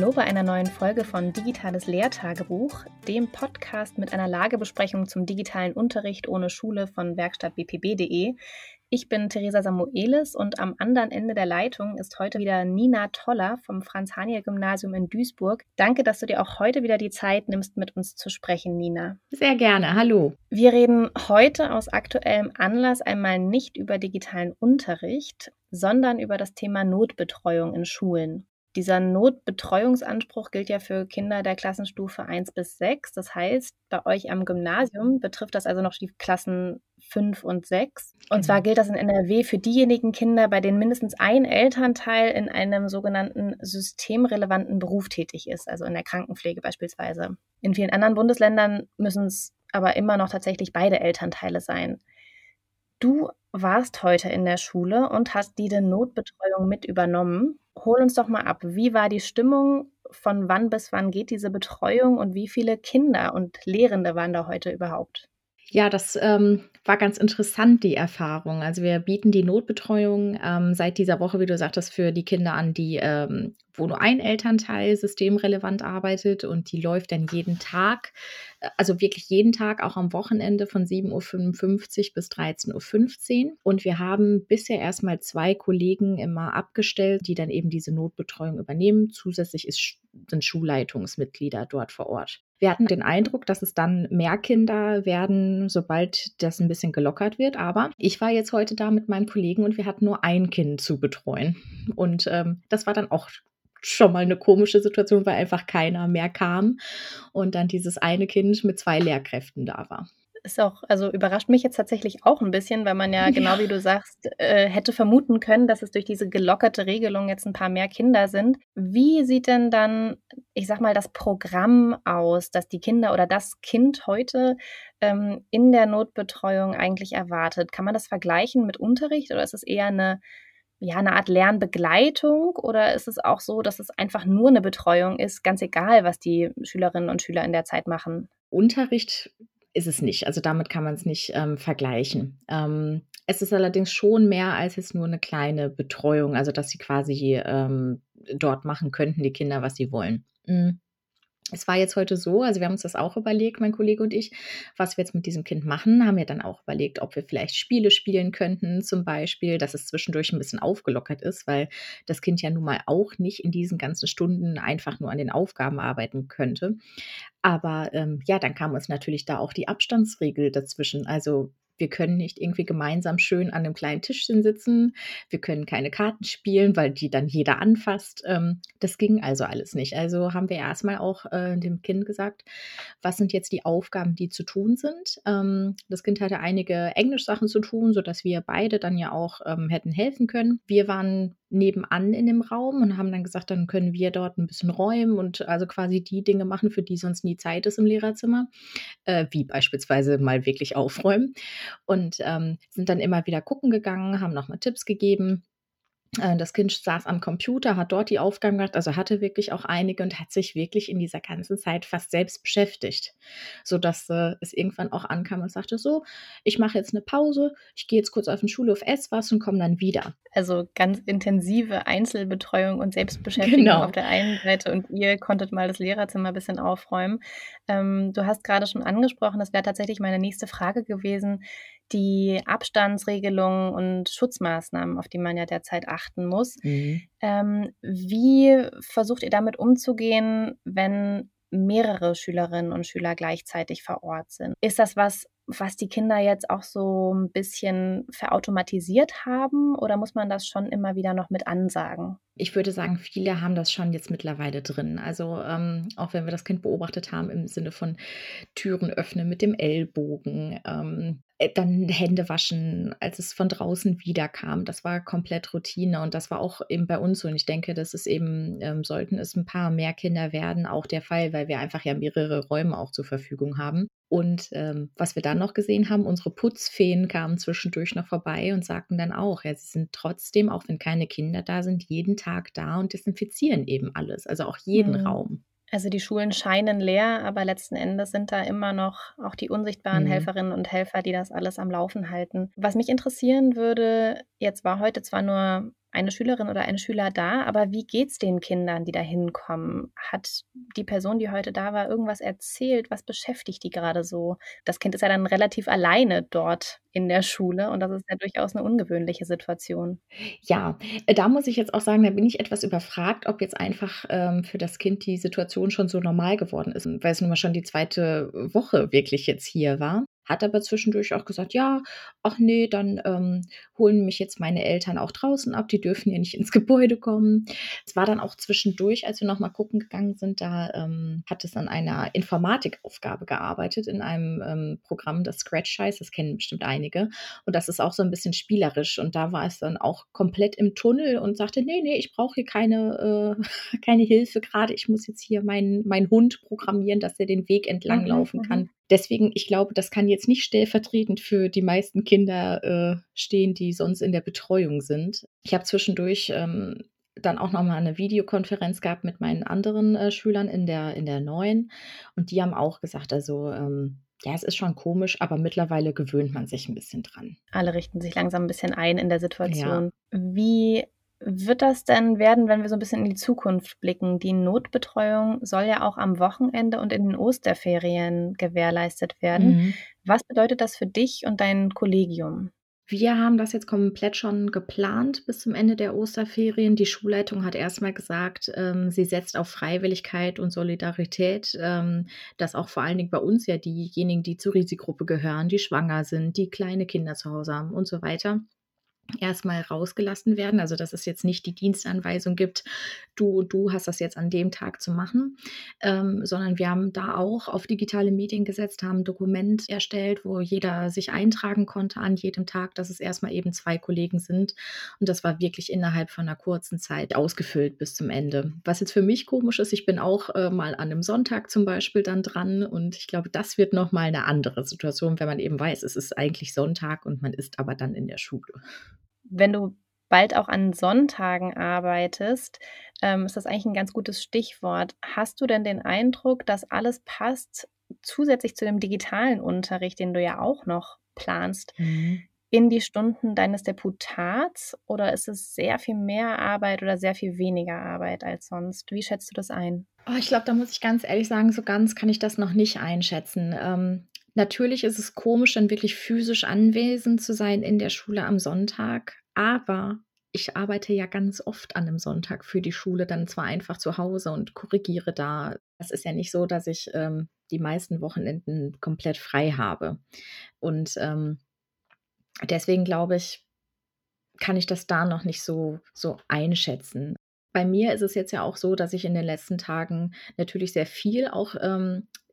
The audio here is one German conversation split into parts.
Hallo bei einer neuen Folge von Digitales Lehrtagebuch, dem Podcast mit einer Lagebesprechung zum digitalen Unterricht ohne Schule von Werkstatt bpb.de. Ich bin Theresa Samuelis und am anderen Ende der Leitung ist heute wieder Nina Toller vom Franz-Haniel-Gymnasium in Duisburg. Danke, dass du dir auch heute wieder die Zeit nimmst, mit uns zu sprechen, Nina. Sehr gerne. Hallo. Wir reden heute aus aktuellem Anlass einmal nicht über digitalen Unterricht, sondern über das Thema Notbetreuung in Schulen. Dieser Notbetreuungsanspruch gilt ja für Kinder der Klassenstufe 1 bis 6. Das heißt, bei euch am Gymnasium betrifft das also noch die Klassen 5 und 6. Und genau. zwar gilt das in NRW für diejenigen Kinder, bei denen mindestens ein Elternteil in einem sogenannten systemrelevanten Beruf tätig ist, also in der Krankenpflege beispielsweise. In vielen anderen Bundesländern müssen es aber immer noch tatsächlich beide Elternteile sein. Du warst heute in der Schule und hast diese Notbetreuung mit übernommen. Hol uns doch mal ab. Wie war die Stimmung? Von wann bis wann geht diese Betreuung und wie viele Kinder und Lehrende waren da heute überhaupt? Ja, das ähm, war ganz interessant, die Erfahrung. Also wir bieten die Notbetreuung ähm, seit dieser Woche, wie du sagtest, für die Kinder an, die, ähm, wo nur ein Elternteil systemrelevant arbeitet und die läuft dann jeden Tag, äh, also wirklich jeden Tag, auch am Wochenende von 7.55 Uhr bis 13.15 Uhr. Und wir haben bisher erstmal zwei Kollegen immer abgestellt, die dann eben diese Notbetreuung übernehmen. Zusätzlich ist, sind Schulleitungsmitglieder dort vor Ort. Wir hatten den Eindruck, dass es dann mehr Kinder werden, sobald das ein bisschen gelockert wird. Aber ich war jetzt heute da mit meinem Kollegen und wir hatten nur ein Kind zu betreuen. Und ähm, das war dann auch schon mal eine komische Situation, weil einfach keiner mehr kam und dann dieses eine Kind mit zwei Lehrkräften da war ist auch, also überrascht mich jetzt tatsächlich auch ein bisschen, weil man ja, ja. genau wie du sagst, äh, hätte vermuten können, dass es durch diese gelockerte Regelung jetzt ein paar mehr Kinder sind. Wie sieht denn dann, ich sag mal, das Programm aus, dass die Kinder oder das Kind heute ähm, in der Notbetreuung eigentlich erwartet? Kann man das vergleichen mit Unterricht oder ist es eher eine ja, eine Art Lernbegleitung oder ist es auch so, dass es einfach nur eine Betreuung ist, ganz egal, was die Schülerinnen und Schüler in der Zeit machen? Unterricht ist es nicht. Also damit kann man es nicht ähm, vergleichen. Ähm, es ist allerdings schon mehr als jetzt nur eine kleine Betreuung, also dass sie quasi ähm, dort machen könnten, die Kinder, was sie wollen. Mhm es war jetzt heute so, also wir haben uns das auch überlegt, mein Kollege und ich, was wir jetzt mit diesem Kind machen, haben wir dann auch überlegt, ob wir vielleicht Spiele spielen könnten, zum Beispiel, dass es zwischendurch ein bisschen aufgelockert ist, weil das Kind ja nun mal auch nicht in diesen ganzen Stunden einfach nur an den Aufgaben arbeiten könnte. Aber ähm, ja, dann kam uns natürlich da auch die Abstandsregel dazwischen. Also wir können nicht irgendwie gemeinsam schön an einem kleinen Tischchen sitzen. Wir können keine Karten spielen, weil die dann jeder anfasst. Ähm, das ging also alles nicht. Also haben wir erstmal auch äh, dem Kind gesagt, was sind jetzt die Aufgaben, die zu tun sind. Ähm, das Kind hatte einige Englischsachen zu tun, sodass wir beide dann ja auch ähm, hätten helfen können. Wir waren nebenan in dem Raum und haben dann gesagt, dann können wir dort ein bisschen räumen und also quasi die Dinge machen, für die sonst nie Zeit ist im Lehrerzimmer, äh, wie beispielsweise mal wirklich aufräumen. Und ähm, sind dann immer wieder gucken gegangen, haben nochmal Tipps gegeben. Äh, das Kind saß am Computer, hat dort die Aufgaben gemacht, also hatte wirklich auch einige und hat sich wirklich in dieser ganzen Zeit fast selbst beschäftigt, sodass äh, es irgendwann auch ankam und sagte, so, ich mache jetzt eine Pause, ich gehe jetzt kurz auf den Schulhof, esse was und komme dann wieder. Also ganz intensive Einzelbetreuung und Selbstbeschäftigung genau. auf der einen Seite und ihr konntet mal das Lehrerzimmer ein bisschen aufräumen. Ähm, du hast gerade schon angesprochen, das wäre tatsächlich meine nächste Frage gewesen, die Abstandsregelungen und Schutzmaßnahmen, auf die man ja derzeit achten muss. Mhm. Ähm, wie versucht ihr damit umzugehen, wenn mehrere Schülerinnen und Schüler gleichzeitig vor Ort sind? Ist das was, was die Kinder jetzt auch so ein bisschen verautomatisiert haben oder muss man das schon immer wieder noch mit ansagen? Ich würde sagen, viele haben das schon jetzt mittlerweile drin. Also ähm, auch wenn wir das Kind beobachtet haben im Sinne von Türen öffnen mit dem Ellbogen, ähm, äh, dann Hände waschen, als es von draußen wiederkam. Das war komplett Routine und das war auch eben bei uns so. Und ich denke, das ist eben, ähm, sollten es ein paar mehr Kinder werden, auch der Fall, weil wir einfach ja mehrere Räume auch zur Verfügung haben. Und ähm, was wir dann noch gesehen haben, unsere Putzfeen kamen zwischendurch noch vorbei und sagten dann auch, ja, sie sind trotzdem, auch wenn keine Kinder da sind, jeden Tag da und desinfizieren eben alles, also auch jeden mhm. Raum. Also die Schulen scheinen leer, aber letzten Endes sind da immer noch auch die unsichtbaren mhm. Helferinnen und Helfer, die das alles am Laufen halten. Was mich interessieren würde, jetzt war heute zwar nur eine Schülerin oder ein Schüler da, aber wie geht es den Kindern, die da hinkommen? Hat die Person, die heute da war, irgendwas erzählt? Was beschäftigt die gerade so? Das Kind ist ja dann relativ alleine dort in der Schule und das ist ja durchaus eine ungewöhnliche Situation. Ja, äh, da muss ich jetzt auch sagen, da bin ich etwas überfragt, ob jetzt einfach ähm, für das Kind die Situation schon so normal geworden ist, weil es nun mal schon die zweite Woche wirklich jetzt hier war hat aber zwischendurch auch gesagt, ja, ach nee, dann ähm, holen mich jetzt meine Eltern auch draußen ab, die dürfen ja nicht ins Gebäude kommen. Es war dann auch zwischendurch, als wir nochmal gucken gegangen sind, da ähm, hat es an einer Informatikaufgabe gearbeitet, in einem ähm, Programm, das Scratch heißt, das kennen bestimmt einige. Und das ist auch so ein bisschen spielerisch. Und da war es dann auch komplett im Tunnel und sagte, nee, nee, ich brauche hier keine, äh, keine Hilfe gerade, ich muss jetzt hier meinen mein Hund programmieren, dass er den Weg entlang mhm, laufen mhm. kann. Deswegen, ich glaube, das kann jetzt nicht stellvertretend für die meisten Kinder äh, stehen, die sonst in der Betreuung sind. Ich habe zwischendurch ähm, dann auch nochmal eine Videokonferenz gehabt mit meinen anderen äh, Schülern in der, in der neuen. Und die haben auch gesagt, also ähm, ja, es ist schon komisch, aber mittlerweile gewöhnt man sich ein bisschen dran. Alle richten sich langsam ein bisschen ein in der Situation. Ja. Wie wird das denn werden, wenn wir so ein bisschen in die Zukunft blicken? Die Notbetreuung soll ja auch am Wochenende und in den Osterferien gewährleistet werden. Mhm. Was bedeutet das für dich und dein Kollegium? Wir haben das jetzt komplett schon geplant bis zum Ende der Osterferien. Die Schulleitung hat erstmal gesagt, ähm, sie setzt auf Freiwilligkeit und Solidarität, ähm, dass auch vor allen Dingen bei uns ja diejenigen, die zur Risikogruppe gehören, die schwanger sind, die kleine Kinder zu Hause haben und so weiter, erstmal rausgelassen werden. Also dass es jetzt nicht die Dienstanweisung gibt, du und du hast das jetzt an dem Tag zu machen, ähm, sondern wir haben da auch auf digitale Medien gesetzt, haben ein Dokument erstellt, wo jeder sich eintragen konnte an jedem Tag, dass es erstmal eben zwei Kollegen sind. Und das war wirklich innerhalb von einer kurzen Zeit ausgefüllt bis zum Ende. Was jetzt für mich komisch ist, ich bin auch äh, mal an einem Sonntag zum Beispiel dann dran und ich glaube, das wird nochmal eine andere Situation, wenn man eben weiß, es ist eigentlich Sonntag und man ist aber dann in der Schule wenn du bald auch an Sonntagen arbeitest, ähm, ist das eigentlich ein ganz gutes Stichwort. Hast du denn den Eindruck, dass alles passt, zusätzlich zu dem digitalen Unterricht, den du ja auch noch planst, mhm. in die Stunden deines Deputats? Oder ist es sehr viel mehr Arbeit oder sehr viel weniger Arbeit als sonst? Wie schätzt du das ein? Oh, ich glaube, da muss ich ganz ehrlich sagen, so ganz kann ich das noch nicht einschätzen. Ähm, Natürlich ist es komisch, dann wirklich physisch anwesend zu sein in der Schule am Sonntag, aber ich arbeite ja ganz oft an einem Sonntag für die Schule, dann zwar einfach zu Hause und korrigiere da. Es ist ja nicht so, dass ich ähm, die meisten Wochenenden komplett frei habe. Und ähm, deswegen glaube ich, kann ich das da noch nicht so, so einschätzen. Bei mir ist es jetzt ja auch so, dass ich in den letzten Tagen natürlich sehr viel auch ähm, äh,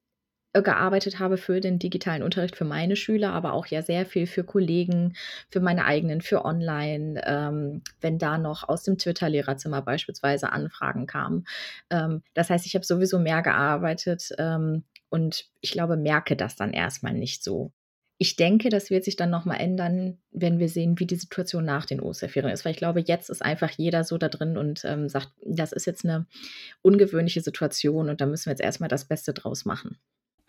gearbeitet habe für den digitalen Unterricht für meine Schüler, aber auch ja sehr viel für Kollegen, für meine eigenen, für online, ähm, wenn da noch aus dem Twitter-Lehrerzimmer beispielsweise Anfragen kamen. Ähm, das heißt, ich habe sowieso mehr gearbeitet ähm, und ich glaube, merke das dann erstmal nicht so. Ich denke, das wird sich dann nochmal ändern, wenn wir sehen, wie die Situation nach den Osterferien ist. Weil ich glaube, jetzt ist einfach jeder so da drin und ähm, sagt, das ist jetzt eine ungewöhnliche Situation und da müssen wir jetzt erstmal das Beste draus machen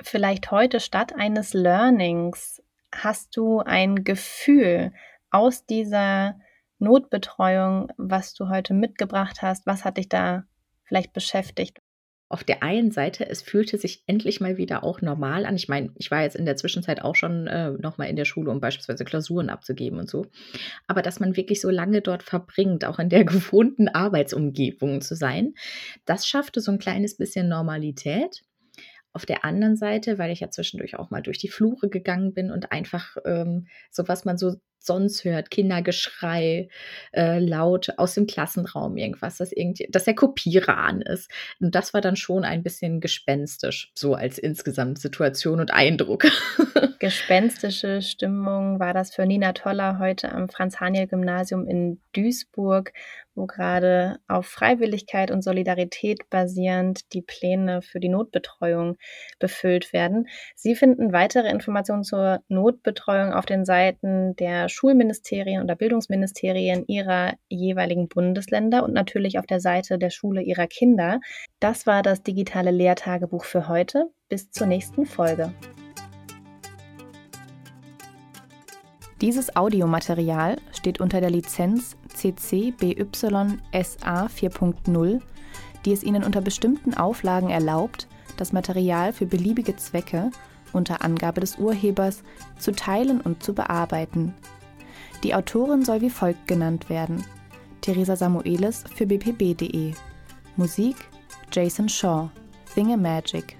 vielleicht heute statt eines Learnings hast du ein Gefühl aus dieser Notbetreuung, was du heute mitgebracht hast? Was hat dich da vielleicht beschäftigt? Auf der einen Seite, es fühlte sich endlich mal wieder auch normal an. Ich meine, ich war jetzt in der Zwischenzeit auch schon äh, nochmal in der Schule, um beispielsweise Klausuren abzugeben und so. Aber dass man wirklich so lange dort verbringt, auch in der gewohnten Arbeitsumgebung zu sein, das schaffte so ein kleines bisschen Normalität. Auf der anderen Seite, weil ich ja zwischendurch auch mal durch die Flure gegangen bin und einfach ähm, so, was man so sonst hört, Kindergeschrei, äh, laut aus dem Klassenraum irgendwas, dass, irgendwie, dass der Kopierer an ist. Und das war dann schon ein bisschen gespenstisch, so als insgesamt Situation und Eindruck. Gespenstische Stimmung war das für Nina Toller heute am Franz-Haniel-Gymnasium in Duisburg, wo gerade auf Freiwilligkeit und Solidarität basierend die Pläne für die Notbetreuung befüllt werden. Sie finden weitere Informationen zur Notbetreuung auf den Seiten der Schulministerien oder Bildungsministerien ihrer jeweiligen Bundesländer und natürlich auf der Seite der Schule ihrer Kinder. Das war das digitale Lehrtagebuch für heute. Bis zur nächsten Folge. Dieses Audiomaterial steht unter der Lizenz CC BY SA 4.0, die es Ihnen unter bestimmten Auflagen erlaubt, das Material für beliebige Zwecke unter Angabe des Urhebers zu teilen und zu bearbeiten. Die Autorin soll wie folgt genannt werden: Theresa Samuelis für bpb.de. Musik Jason Shaw. Thingamagik.